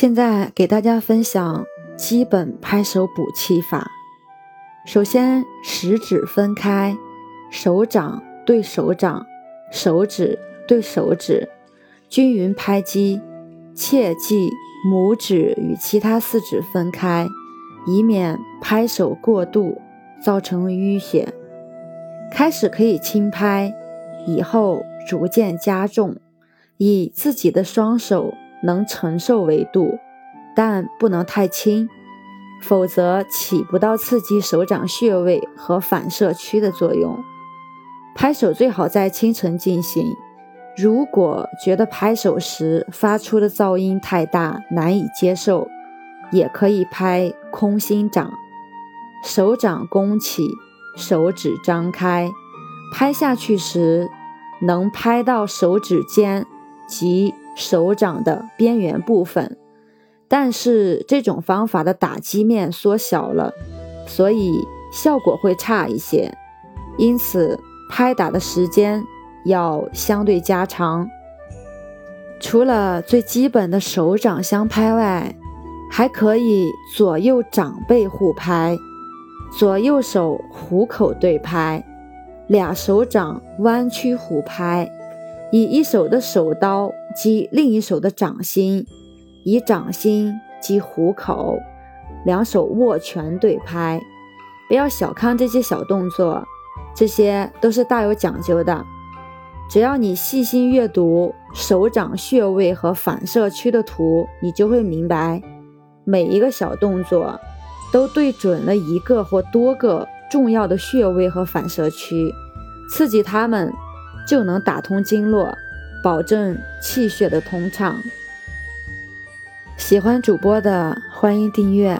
现在给大家分享基本拍手补气法。首先，食指分开，手掌对手掌，手指对手指，均匀拍击。切记拇指与其他四指分开，以免拍手过度造成淤血。开始可以轻拍，以后逐渐加重，以自己的双手能承受为度，但不能太轻，否则起不到刺激手掌穴位和反射区的作用。拍手最好在清晨进行。如果觉得拍手时发出的噪音太大，难以接受，也可以拍空心掌，手掌弓起，手指张开，拍下去时能拍到手指尖及手掌的边缘部分，但是这种方法的打击面缩小了，所以效果会差一些，因此拍打的时间。要相对加长。除了最基本的手掌相拍外，还可以左右掌背互拍，左右手虎口对拍，俩手掌弯曲互拍，以一手的手刀击另一手的掌心，以掌心击虎口，两手握拳对拍。不要小看这些小动作，这些都是大有讲究的。只要你细心阅读手掌穴位和反射区的图，你就会明白，每一个小动作都对准了一个或多个重要的穴位和反射区，刺激它们就能打通经络，保证气血的通畅。喜欢主播的，欢迎订阅。